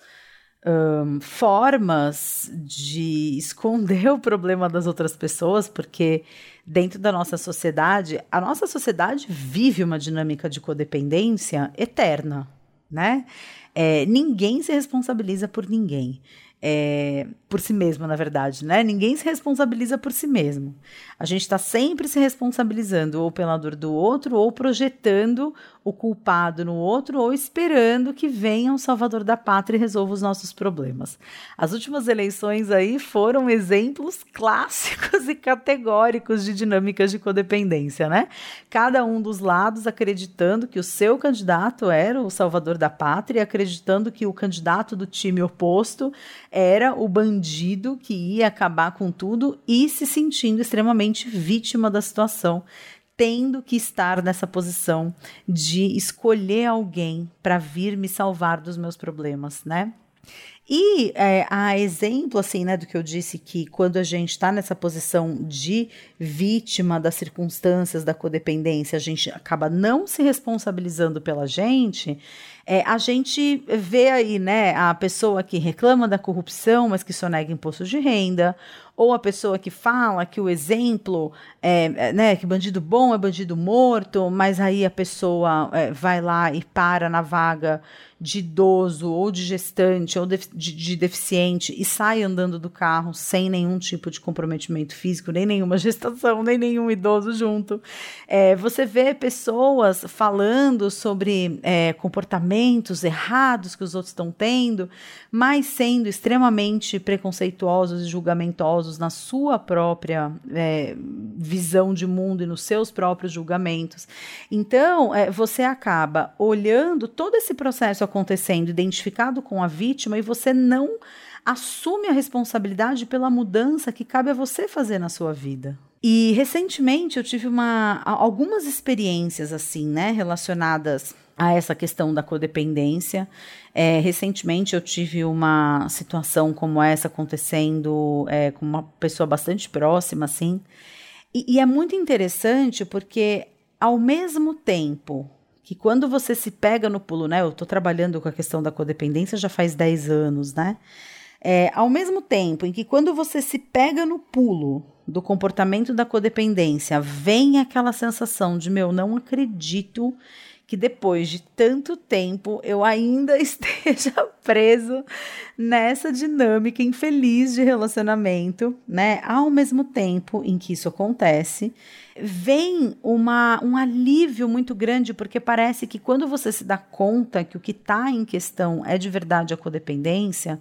Speaker 1: um, formas de esconder o problema das outras pessoas, porque dentro da nossa sociedade, a nossa sociedade vive uma dinâmica de codependência eterna, né? É, ninguém se responsabiliza por ninguém é, por si mesmo, na verdade, né? Ninguém se responsabiliza por si mesmo. A gente está sempre se responsabilizando ou pela dor do outro, ou projetando o culpado no outro, ou esperando que venha um salvador da pátria e resolva os nossos problemas. As últimas eleições aí foram exemplos clássicos [LAUGHS] e categóricos de dinâmicas de codependência, né? Cada um dos lados acreditando que o seu candidato era o salvador da pátria, acreditando que o candidato do time oposto era o bandido que ia acabar com tudo e se sentindo extremamente vítima da situação, tendo que estar nessa posição de escolher alguém para vir me salvar dos meus problemas, né? E é, a exemplo, assim, né, do que eu disse que quando a gente está nessa posição de vítima das circunstâncias da codependência, a gente acaba não se responsabilizando pela gente. É, a gente vê aí, né, a pessoa que reclama da corrupção, mas que sonega imposto de renda, ou a pessoa que fala que o exemplo é, é, né, que bandido bom é bandido morto, mas aí a pessoa é, vai lá e para na vaga de idoso ou de gestante ou de, de, de, deficiente e sai andando do carro sem nenhum tipo de comprometimento físico, nem nenhuma [LAUGHS] gestação, nem nenhum idoso junto. É, você vê pessoas falando sobre é, comportamentos errados que os outros estão tendo, mas sendo extremamente preconceituosos e julgamentosos na sua própria é, visão de mundo e nos seus próprios julgamentos. Então, é, você acaba olhando todo esse processo acontecendo, identificado com a vítima, e você não assume a responsabilidade pela mudança que cabe a você fazer na sua vida. E recentemente eu tive uma, algumas experiências assim, né, relacionadas a essa questão da codependência. É, recentemente eu tive uma situação como essa acontecendo é, com uma pessoa bastante próxima, assim. E, e é muito interessante porque, ao mesmo tempo que quando você se pega no pulo, né? Eu estou trabalhando com a questão da codependência já faz 10 anos, né? É, ao mesmo tempo em que quando você se pega no pulo do comportamento da codependência, vem aquela sensação de meu, não acredito que depois de tanto tempo eu ainda [LAUGHS] esteja preso nessa dinâmica infeliz de relacionamento, né? Ao mesmo tempo em que isso acontece, vem uma, um alívio muito grande, porque parece que quando você se dá conta que o que está em questão é de verdade a codependência,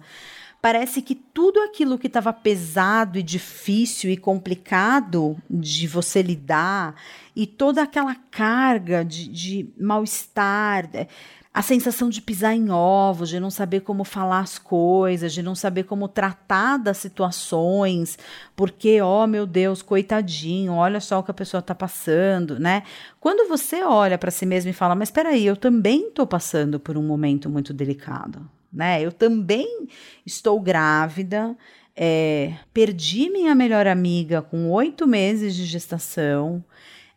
Speaker 1: parece que tudo aquilo que estava pesado e difícil e complicado de você lidar, e toda aquela carga de, de mal-estar, é, a sensação de pisar em ovos, de não saber como falar as coisas, de não saber como tratar das situações, porque, ó oh, meu Deus, coitadinho, olha só o que a pessoa está passando, né? Quando você olha para si mesmo e fala, mas espera aí, eu também estou passando por um momento muito delicado né? Eu também estou grávida, é, perdi minha melhor amiga com oito meses de gestação,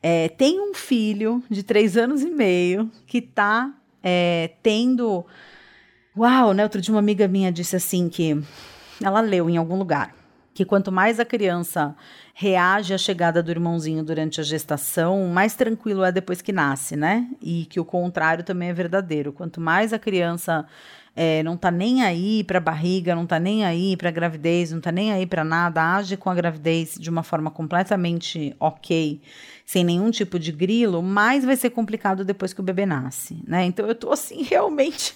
Speaker 1: é, tenho um filho de três anos e meio que está é, tendo. Uau, né? Outro dia uma amiga minha disse assim que ela leu em algum lugar que quanto mais a criança reage à chegada do irmãozinho durante a gestação, mais tranquilo é depois que nasce, né? E que o contrário também é verdadeiro. Quanto mais a criança é, não tá nem aí para barriga, não tá nem aí para gravidez, não tá nem aí para nada, age com a gravidez de uma forma completamente ok, sem nenhum tipo de grilo, mais vai ser complicado depois que o bebê nasce, né? Então eu tô assim [LAUGHS] realmente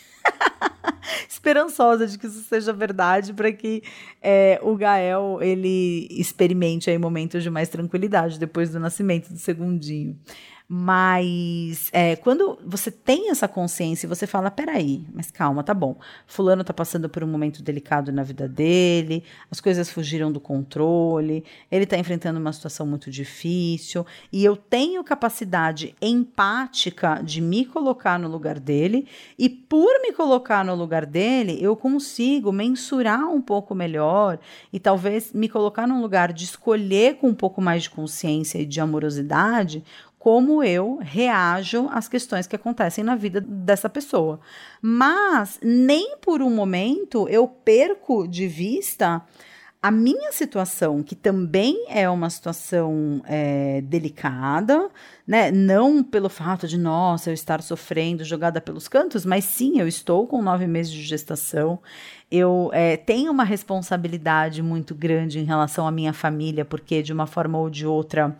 Speaker 1: esperançosa de que isso seja verdade para que é, o Gael ele experimente aí momentos de mais tranquilidade depois do nascimento do segundinho. Mas é, quando você tem essa consciência e você fala, peraí, mas calma, tá bom. Fulano tá passando por um momento delicado na vida dele, as coisas fugiram do controle, ele tá enfrentando uma situação muito difícil, e eu tenho capacidade empática de me colocar no lugar dele, e por me colocar no lugar dele, eu consigo mensurar um pouco melhor e talvez me colocar num lugar de escolher com um pouco mais de consciência e de amorosidade como eu reajo às questões que acontecem na vida dessa pessoa. Mas nem por um momento eu perco de vista a minha situação, que também é uma situação é, delicada, né? Não pelo fato de, nossa, eu estar sofrendo, jogada pelos cantos, mas sim, eu estou com nove meses de gestação. Eu é, tenho uma responsabilidade muito grande em relação à minha família, porque de uma forma ou de outra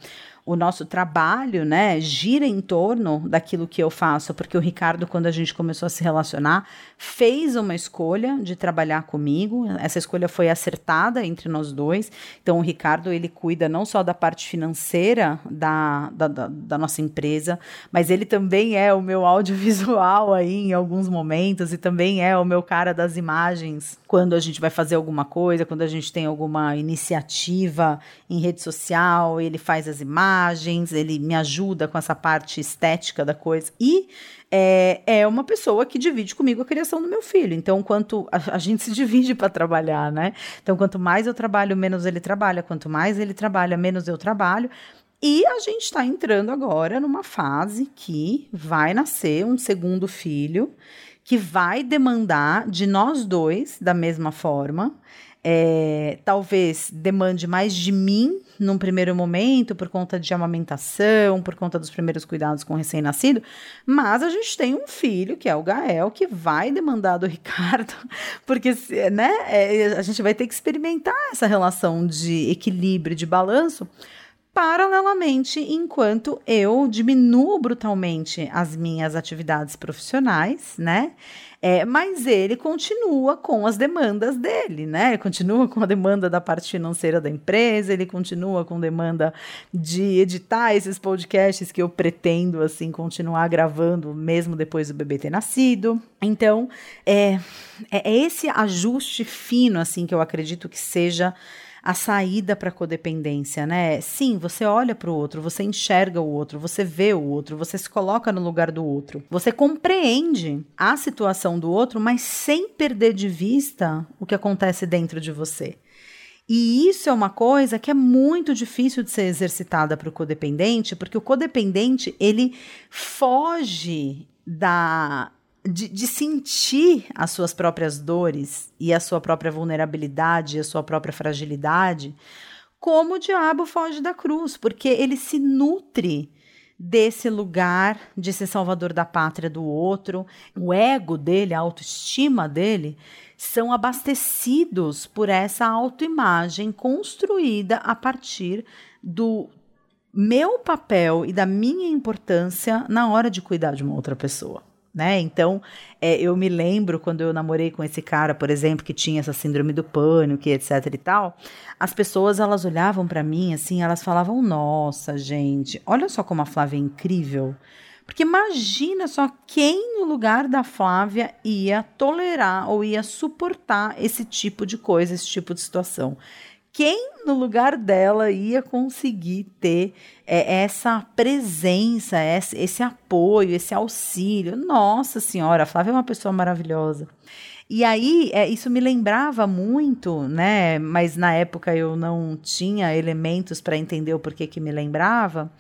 Speaker 1: o nosso trabalho, né, gira em torno daquilo que eu faço, porque o Ricardo, quando a gente começou a se relacionar, fez uma escolha de trabalhar comigo. Essa escolha foi acertada entre nós dois. Então, o Ricardo ele cuida não só da parte financeira da, da, da, da nossa empresa, mas ele também é o meu audiovisual [LAUGHS] aí em alguns momentos e também é o meu cara das imagens quando a gente vai fazer alguma coisa, quando a gente tem alguma iniciativa em rede social, ele faz as imagens, ele me ajuda com essa parte estética da coisa. E é, é uma pessoa que divide comigo a criação do meu filho. Então, quanto a, [LAUGHS] a gente se divide para trabalhar, né? Então, quanto mais eu trabalho, menos ele trabalha. Quanto mais ele trabalha, menos eu trabalho. E a gente está entrando agora numa fase que vai nascer um segundo filho que vai demandar de nós dois da mesma forma. É, talvez demande mais de mim num primeiro momento, por conta de amamentação, por conta dos primeiros cuidados com recém-nascido, mas a gente tem um filho, que é o Gael, que vai demandar do [LAUGHS] Ricardo, porque né, é, a gente vai ter que experimentar essa relação de equilíbrio, de balanço, paralelamente, enquanto eu diminuo brutalmente as minhas atividades profissionais, né? É, mas ele continua com as demandas dele, né? Ele continua com a demanda da parte financeira da empresa, ele continua com demanda de editar esses podcasts que eu pretendo, assim, continuar gravando mesmo depois do bebê ter nascido. Então, é, é esse ajuste fino, assim, que eu acredito que seja a saída para a codependência, né? Sim, você olha para o outro, você enxerga o outro, você vê o outro, você se coloca no lugar do outro. Você compreende a situação do outro, mas sem perder de vista o que acontece dentro de você. E isso é uma coisa que é muito difícil de ser exercitada para o codependente, porque o codependente ele foge da de, de, sentir as suas próprias dores e a sua própria vulnerabilidade, a sua própria fragilidade, como o diabo foge da cruz, porque ele se nutre desse lugar de ser salvador da pátria do outro. O ego dele, a autoestima dele, são abastecidos por essa autoimagem construída a partir do meu papel e da minha importância na hora de cuidar de uma outra pessoa né? Então, é, eu me lembro quando eu namorei com esse cara, por exemplo, que tinha essa síndrome do pânico, etc e tal, as pessoas elas olhavam para mim assim, elas falavam: "Nossa, gente, olha só como a Flávia é incrível". Porque imagina só quem no lugar da Flávia ia tolerar ou ia suportar esse tipo de coisa, esse tipo de situação quem no lugar dela ia conseguir ter é, essa presença, esse, esse apoio, esse auxílio? Nossa Senhora, a Flávia é uma pessoa maravilhosa. E aí, é, isso me lembrava muito, né? Mas na época eu não tinha elementos para entender o porquê que me lembrava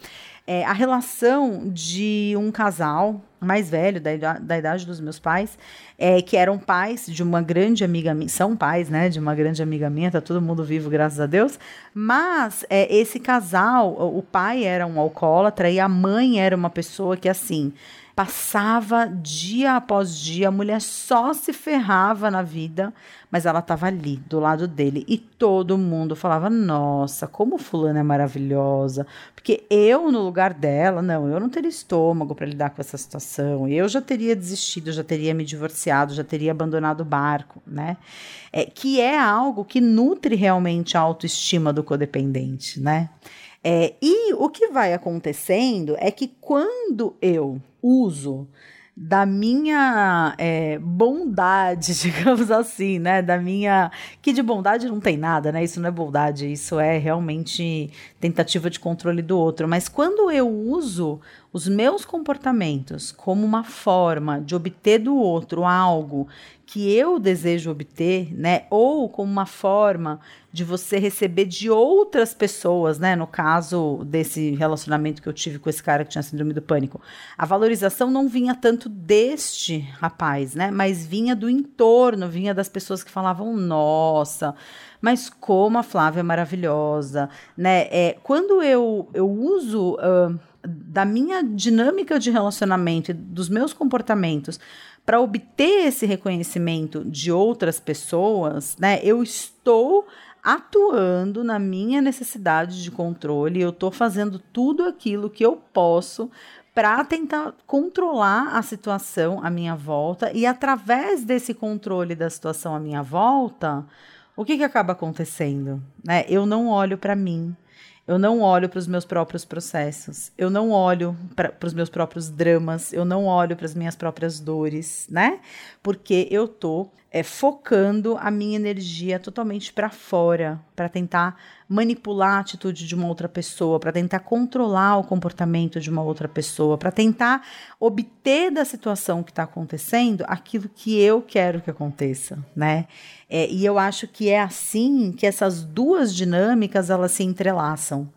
Speaker 1: é, a relação de um casal mais velho, da, idade, da idade dos meus pais, é, que eram pais de uma grande amiga minha, são pais, né, de uma grande amiga minha, tá todo mundo vivo, graças a Deus, mas é, esse casal, o pai era um alcoólatra e a mãe era uma pessoa que, assim, passava dia após dia, a mulher só se ferrava na vida, mas ela estava ali, do lado dele, e todo mundo falava: Nossa, como Fulana é maravilhosa. Porque eu, no lugar dela, não, eu não teria estômago para lidar com essa situação, eu já teria desistido, já teria me divorciado, já teria abandonado o barco, né? É, que é algo que nutre realmente a autoestima do codependente, né? É, e o que vai acontecendo é que quando eu uso da minha é, bondade, [LAUGHS] digamos assim, né? Da minha. Que de bondade não tem nada, né? Isso não é bondade, isso é realmente tentativa de controle do outro. Mas quando eu uso os meus comportamentos como uma forma de obter do outro algo que eu desejo obter, né? Ou como uma forma de você receber de outras pessoas, né? No caso desse relacionamento que eu tive com esse cara que tinha síndrome do pânico, a valorização não vinha tanto deste rapaz, né? Mas vinha do entorno, vinha das pessoas que falavam: "Nossa, mas como a Flávia é maravilhosa", né? É, quando eu eu uso uh, da minha dinâmica de relacionamento, dos meus comportamentos para obter esse reconhecimento de outras pessoas, né, eu estou atuando na minha necessidade de controle, eu estou fazendo tudo aquilo que eu posso para tentar controlar a situação à minha volta e através desse controle da situação à minha volta, o que, que acaba acontecendo? Né? Eu não olho para mim, eu não olho para os meus próprios processos, eu não olho para os meus próprios dramas, eu não olho para as minhas próprias dores, né? Porque eu tô é, focando a minha energia totalmente para fora, para tentar manipular a atitude de uma outra pessoa, para tentar controlar o comportamento de uma outra pessoa, para tentar obter da situação que está acontecendo aquilo que eu quero que aconteça, né? É, e eu acho que é assim que essas duas dinâmicas elas se entrelaçam.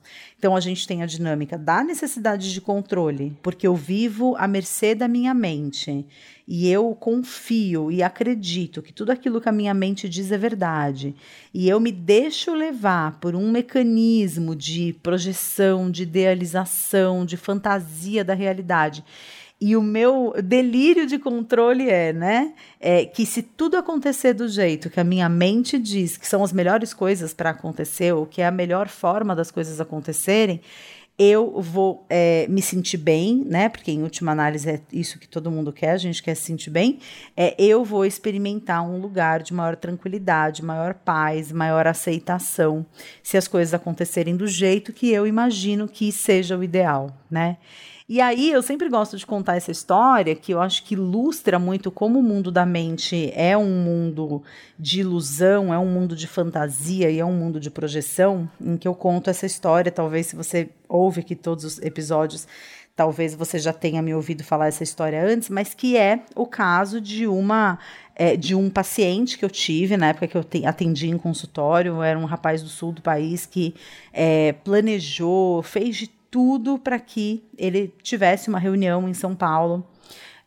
Speaker 1: Então a gente tem a dinâmica da necessidade de controle, porque eu vivo à mercê da minha mente e eu confio e acredito que tudo aquilo que a minha mente diz é verdade, e eu me deixo levar por um mecanismo de projeção, de idealização, de fantasia da realidade. E o meu delírio de controle é, né? É que se tudo acontecer do jeito que a minha mente diz que são as melhores coisas para acontecer, ou que é a melhor forma das coisas acontecerem, eu vou é, me sentir bem, né? Porque em última análise é isso que todo mundo quer, a gente quer se sentir bem. É, eu vou experimentar um lugar de maior tranquilidade, maior paz, maior aceitação, se as coisas acontecerem do jeito que eu imagino que seja o ideal, né? E aí eu sempre gosto de contar essa história que eu acho que ilustra muito como o mundo da mente é um mundo de ilusão, é um mundo de fantasia e é um mundo de projeção, em que eu conto essa história. Talvez se você ouve aqui todos os episódios, talvez você já tenha me ouvido falar essa história antes, mas que é o caso de uma é, de um paciente que eu tive na época que eu atendi em consultório, era um rapaz do sul do país que é, planejou, fez de tudo para que ele tivesse uma reunião em São Paulo.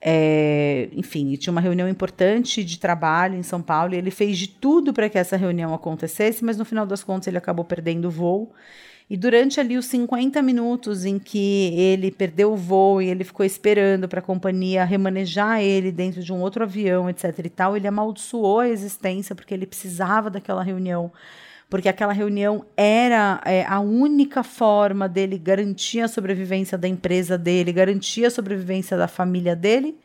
Speaker 1: É, enfim, tinha uma reunião importante de trabalho em São Paulo e ele fez de tudo para que essa reunião acontecesse, mas no final das contas ele acabou perdendo o voo. E durante ali os 50 minutos em que ele perdeu o voo e ele ficou esperando para a companhia remanejar ele dentro de um outro avião, etc e tal, ele amaldiçoou a existência porque ele precisava daquela reunião porque aquela reunião era é, a única forma dele garantir a sobrevivência da empresa dele, garantir a sobrevivência da família dele.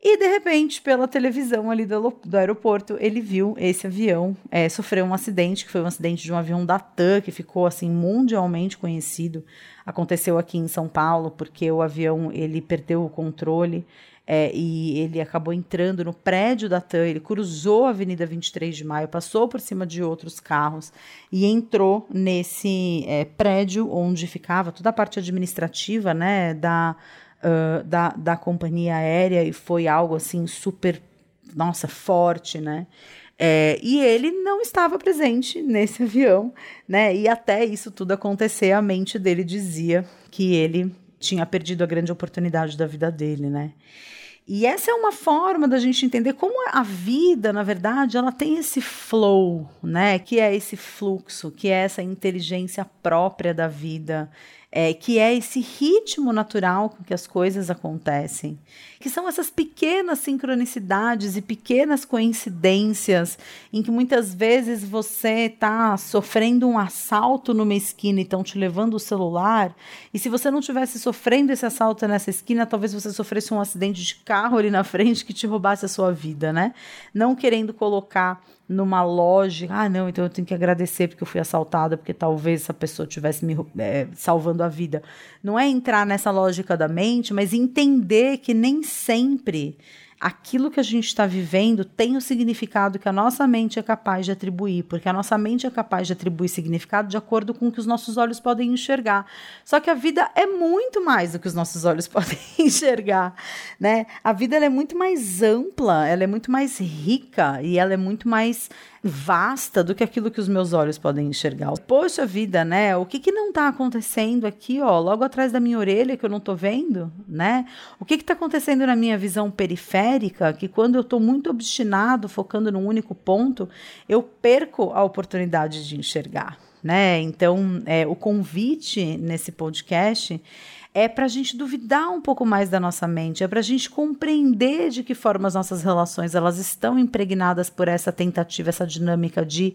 Speaker 1: E de repente, pela televisão ali do, do aeroporto, ele viu esse avião é, sofrer um acidente, que foi um acidente de um avião da TAM, que ficou assim mundialmente conhecido. Aconteceu aqui em São Paulo, porque o avião ele perdeu o controle é, e ele acabou entrando no prédio da TAM, ele cruzou a Avenida 23 de Maio, passou por cima de outros carros e entrou nesse é, prédio onde ficava toda a parte administrativa né, da, uh, da, da companhia aérea e foi algo assim super, nossa, forte, né? É, e ele não estava presente nesse [LAUGHS] avião, né? E até isso tudo acontecer, a mente dele dizia que ele tinha perdido a grande oportunidade da vida dele, né? E essa é uma forma da gente entender como a vida, na verdade, ela tem esse flow, né? Que é esse fluxo, que é essa inteligência própria da vida, é, que é esse ritmo natural com que as coisas acontecem, que são essas pequenas sincronicidades e pequenas coincidências em que muitas vezes você está sofrendo um assalto numa esquina e estão te levando o celular, e se você não tivesse sofrendo esse assalto nessa esquina, talvez você sofresse um acidente de carro ali na frente que te roubasse a sua vida, né? Não querendo colocar numa lógica, ah, não, então eu tenho que agradecer porque eu fui assaltada, porque talvez essa pessoa tivesse me é, salvando a vida. Não é entrar nessa lógica da mente, mas entender que nem sempre aquilo que a gente está vivendo tem o significado que a nossa mente é capaz de atribuir, porque a nossa mente é capaz de atribuir significado de acordo com o que os nossos olhos podem enxergar. Só que a vida é muito mais do que os nossos olhos [LAUGHS] podem enxergar, né? A vida é muito mais ampla, ela é muito mais rica e ela é muito mais vasta do que aquilo que os meus olhos podem enxergar. Poxa vida, né? O que, que não está acontecendo aqui, ó, logo atrás da minha orelha que eu não estou vendo, né? O que está acontecendo na minha visão periférica que quando eu estou muito obstinado, focando num único ponto, eu perco a oportunidade de enxergar, né? Então, é, o convite nesse podcast é para a gente duvidar um pouco mais da nossa mente, é para a gente compreender de que forma as nossas relações elas estão impregnadas por essa tentativa, essa dinâmica de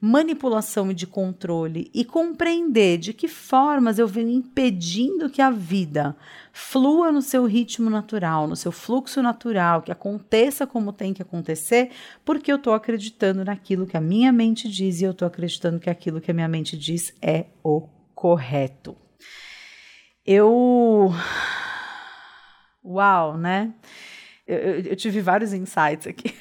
Speaker 1: manipulação e de controle e compreender de que formas eu venho impedindo que a vida flua no seu ritmo natural, no seu fluxo natural, que aconteça como tem que acontecer, porque eu estou acreditando naquilo que a minha mente diz e eu estou acreditando que aquilo que a minha mente diz é o correto. Eu. Uau, né? Eu, eu, eu tive vários insights aqui.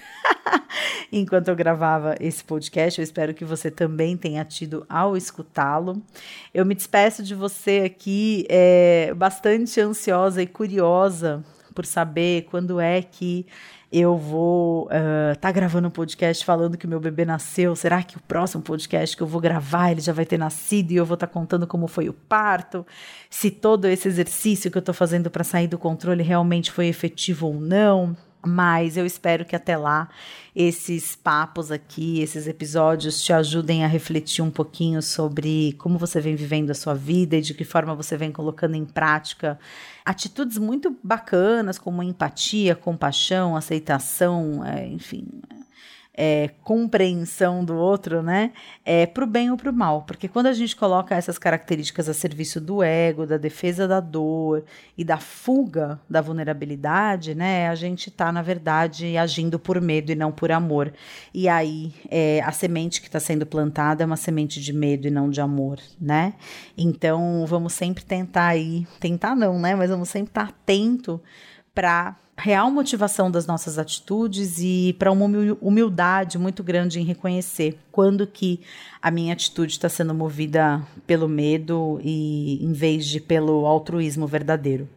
Speaker 1: [LAUGHS] enquanto eu gravava esse podcast. Eu espero que você também tenha tido ao escutá-lo. Eu me despeço de você aqui é, bastante ansiosa e curiosa por saber quando é que eu vou estar uh, tá gravando um podcast falando que meu bebê nasceu. Será que o próximo podcast que eu vou gravar ele já vai ter nascido e eu vou estar tá contando como foi o parto? Se todo esse exercício que eu estou fazendo para sair do controle realmente foi efetivo ou não? Mas eu espero que até lá esses papos aqui, esses episódios te ajudem a refletir um pouquinho sobre como você vem vivendo a sua vida e de que forma você vem colocando em prática atitudes muito bacanas, como empatia, compaixão, aceitação, é, enfim, é, compreensão do outro, né? É pro bem ou pro mal. Porque quando a gente coloca essas características a serviço do ego, da defesa da dor e da fuga da vulnerabilidade, né? A gente tá, na verdade, agindo por medo e não por amor. E aí, é, a semente que está sendo plantada é uma semente de medo e não de amor, né? Então, vamos sempre tentar aí, tentar não, né? Mas vamos sempre estar tá atento para real motivação das nossas atitudes e para uma humildade muito grande em reconhecer quando que a minha atitude está sendo movida pelo medo e em vez de pelo altruísmo verdadeiro.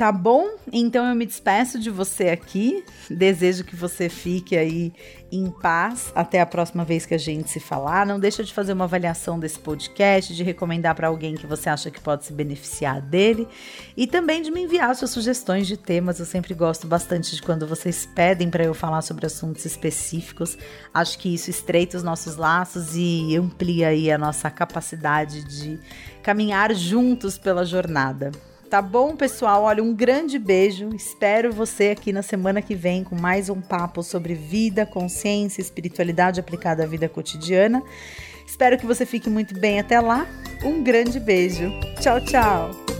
Speaker 1: Tá bom? Então eu me despeço de você aqui. Desejo que você fique aí em paz até a próxima vez que a gente se falar. Não deixa de fazer uma avaliação desse podcast, de recomendar para alguém que você acha que pode se beneficiar dele e também de me enviar suas sugestões de temas. Eu sempre gosto bastante de quando vocês pedem para eu falar sobre assuntos específicos. Acho que isso estreita os nossos laços e amplia aí a nossa capacidade de caminhar juntos pela jornada. Tá bom, pessoal? Olha, um grande beijo. Espero você aqui na semana que vem com mais um papo sobre vida, consciência, espiritualidade aplicada à vida cotidiana. Espero que você fique muito bem até lá. Um grande beijo. Tchau, tchau.